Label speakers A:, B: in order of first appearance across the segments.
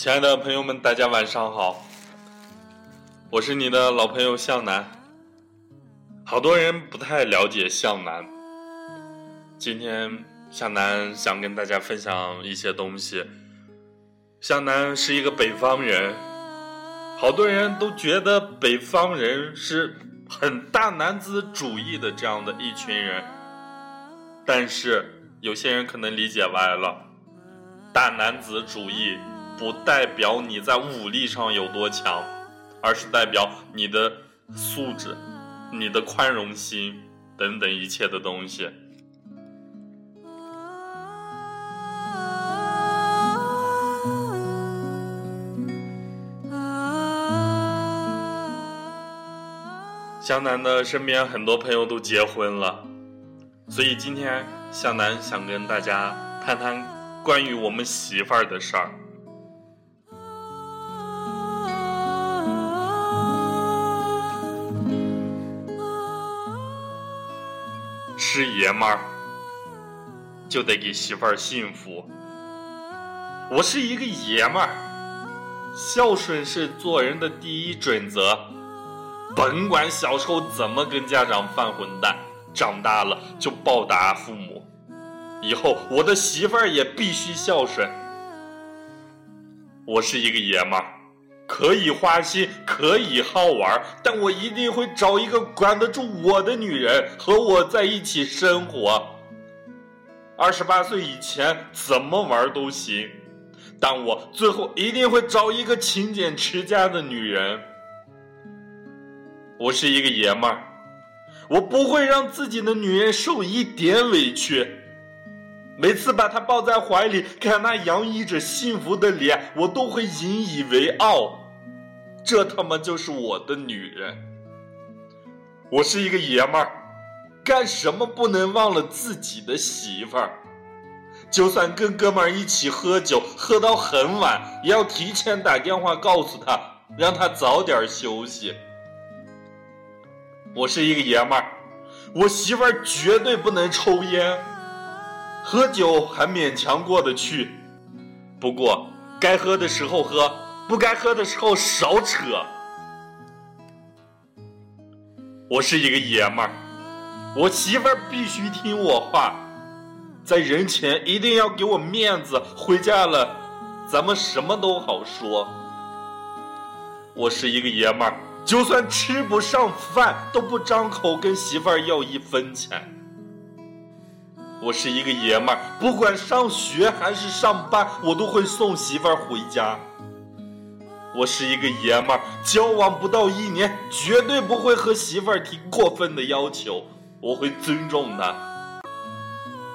A: 亲爱的朋友们，大家晚上好，我是你的老朋友向南。好多人不太了解向南，今天向南想跟大家分享一些东西。向南是一个北方人，好多人都觉得北方人是很大男子主义的这样的一群人，但是有些人可能理解歪了，大男子主义。不代表你在武力上有多强，而是代表你的素质、你的宽容心等等一切的东西。向南的身边很多朋友都结婚了，所以今天向南想跟大家谈谈关于我们媳妇儿的事儿。是爷们儿，就得给媳妇儿幸福。我是一个爷们儿，孝顺是做人的第一准则。甭管小时候怎么跟家长犯混蛋，长大了就报答父母。以后我的媳妇儿也必须孝顺。我是一个爷们儿。可以花心，可以好玩，但我一定会找一个管得住我的女人和我在一起生活。二十八岁以前怎么玩都行，但我最后一定会找一个勤俭持家的女人。我是一个爷们儿，我不会让自己的女人受一点委屈。每次把她抱在怀里，看她洋溢着幸福的脸，我都会引以为傲。这他妈就是我的女人！我是一个爷们儿，干什么不能忘了自己的媳妇儿？就算跟哥们儿一起喝酒，喝到很晚，也要提前打电话告诉他，让他早点休息。我是一个爷们儿，我媳妇儿绝对不能抽烟，喝酒还勉强过得去，不过该喝的时候喝。不该喝的时候少扯。我是一个爷们儿，我媳妇儿必须听我话，在人前一定要给我面子，回家了咱们什么都好说。我是一个爷们儿，就算吃不上饭都不张口跟媳妇儿要一分钱。我是一个爷们儿，不管上学还是上班，我都会送媳妇儿回家。我是一个爷们儿，交往不到一年，绝对不会和媳妇儿提过分的要求，我会尊重她。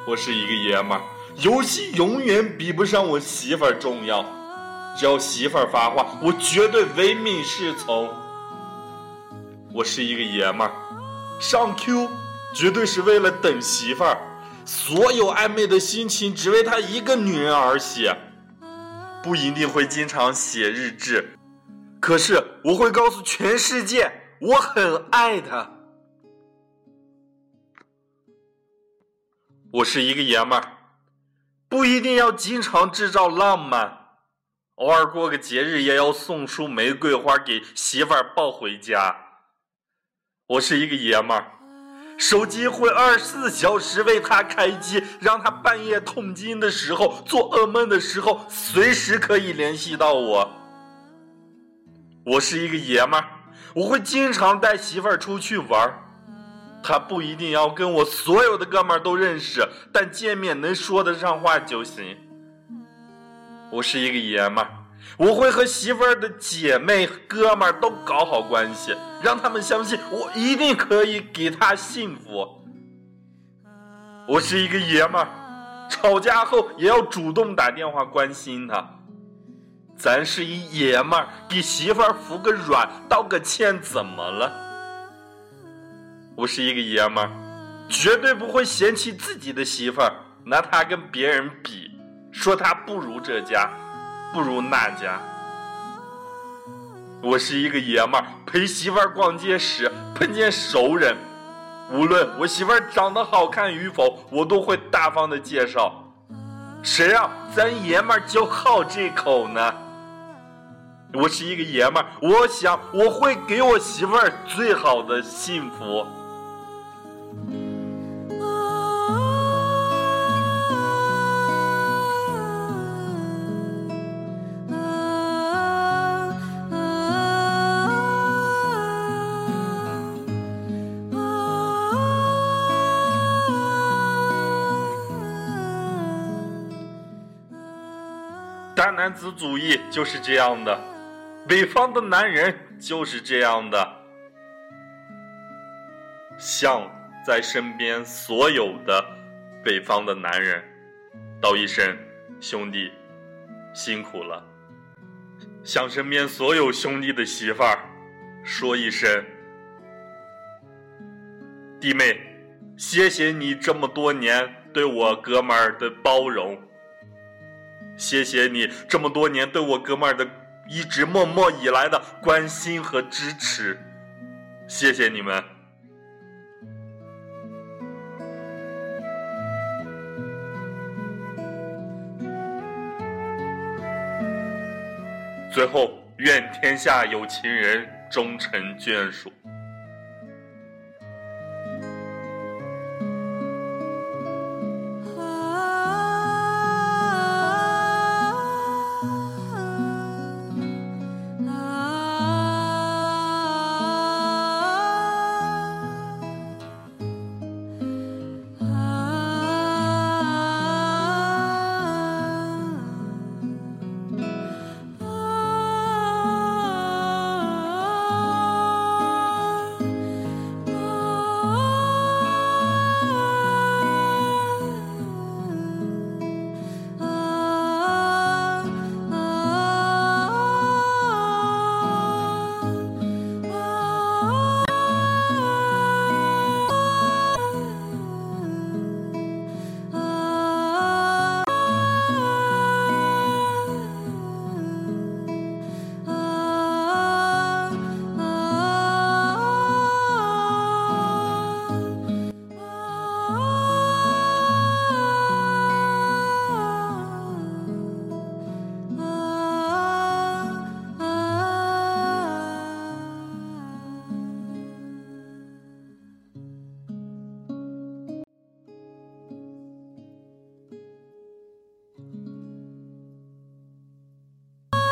A: 我是一个爷们儿，游戏永远比不上我媳妇儿重要，只要媳妇儿发话，我绝对唯命是从。我是一个爷们儿，上 Q 绝对是为了等媳妇儿，所有暧昧的心情只为她一个女人而写。不一定会经常写日志，可是我会告诉全世界，我很爱他。我是一个爷们儿，不一定要经常制造浪漫，偶尔过个节日也要送束玫瑰花给媳妇儿抱回家。我是一个爷们儿。手机会二十四小时为他开机，让他半夜痛经的时候、做噩梦的时候，随时可以联系到我。我是一个爷们儿，我会经常带媳妇儿出去玩儿。他不一定要跟我所有的哥们儿都认识，但见面能说得上话就行。我是一个爷们儿。我会和媳妇儿的姐妹、哥们儿都搞好关系，让他们相信我一定可以给她幸福。我是一个爷们儿，吵架后也要主动打电话关心她。咱是一爷们儿，给媳妇儿服个软、道个歉，怎么了？我是一个爷们儿，绝对不会嫌弃自己的媳妇儿，拿她跟别人比，说她不如这家。不如那家。我是一个爷们儿，陪媳妇儿逛街时碰见熟人，无论我媳妇儿长得好看与否，我都会大方的介绍。谁让咱爷们儿就好这口呢？我是一个爷们儿，我想我会给我媳妇儿最好的幸福。大男子主义就是这样的，北方的男人就是这样的，向在身边所有的北方的男人道一声兄弟辛苦了，向身边所有兄弟的媳妇儿说一声弟妹，谢谢你这么多年对我哥们儿的包容。谢谢你这么多年对我哥们儿的一直默默以来的关心和支持，谢谢你们。最后，愿天下有情人终成眷属。